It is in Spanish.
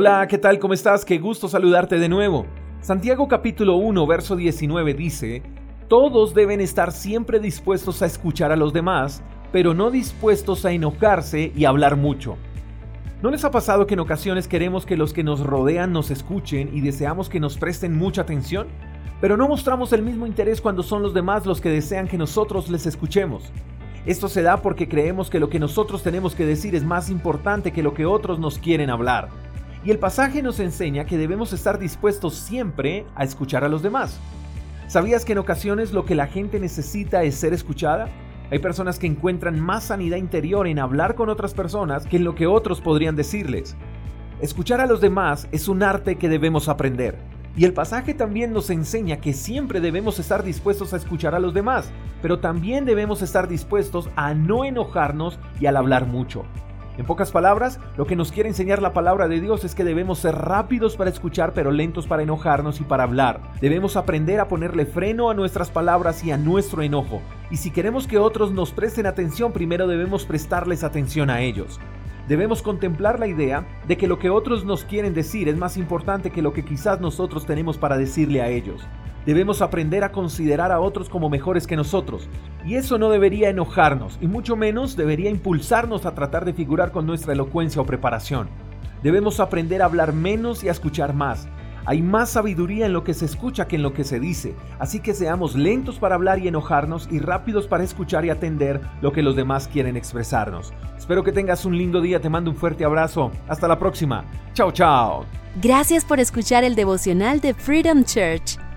Hola, ¿qué tal? ¿Cómo estás? Qué gusto saludarte de nuevo. Santiago capítulo 1, verso 19 dice, Todos deben estar siempre dispuestos a escuchar a los demás, pero no dispuestos a enojarse y hablar mucho. ¿No les ha pasado que en ocasiones queremos que los que nos rodean nos escuchen y deseamos que nos presten mucha atención? Pero no mostramos el mismo interés cuando son los demás los que desean que nosotros les escuchemos. Esto se da porque creemos que lo que nosotros tenemos que decir es más importante que lo que otros nos quieren hablar. Y el pasaje nos enseña que debemos estar dispuestos siempre a escuchar a los demás. ¿Sabías que en ocasiones lo que la gente necesita es ser escuchada? Hay personas que encuentran más sanidad interior en hablar con otras personas que en lo que otros podrían decirles. Escuchar a los demás es un arte que debemos aprender. Y el pasaje también nos enseña que siempre debemos estar dispuestos a escuchar a los demás, pero también debemos estar dispuestos a no enojarnos y al hablar mucho. En pocas palabras, lo que nos quiere enseñar la palabra de Dios es que debemos ser rápidos para escuchar pero lentos para enojarnos y para hablar. Debemos aprender a ponerle freno a nuestras palabras y a nuestro enojo. Y si queremos que otros nos presten atención, primero debemos prestarles atención a ellos. Debemos contemplar la idea de que lo que otros nos quieren decir es más importante que lo que quizás nosotros tenemos para decirle a ellos. Debemos aprender a considerar a otros como mejores que nosotros. Y eso no debería enojarnos, y mucho menos debería impulsarnos a tratar de figurar con nuestra elocuencia o preparación. Debemos aprender a hablar menos y a escuchar más. Hay más sabiduría en lo que se escucha que en lo que se dice, así que seamos lentos para hablar y enojarnos y rápidos para escuchar y atender lo que los demás quieren expresarnos. Espero que tengas un lindo día, te mando un fuerte abrazo. Hasta la próxima. Chao, chao. Gracias por escuchar el devocional de Freedom Church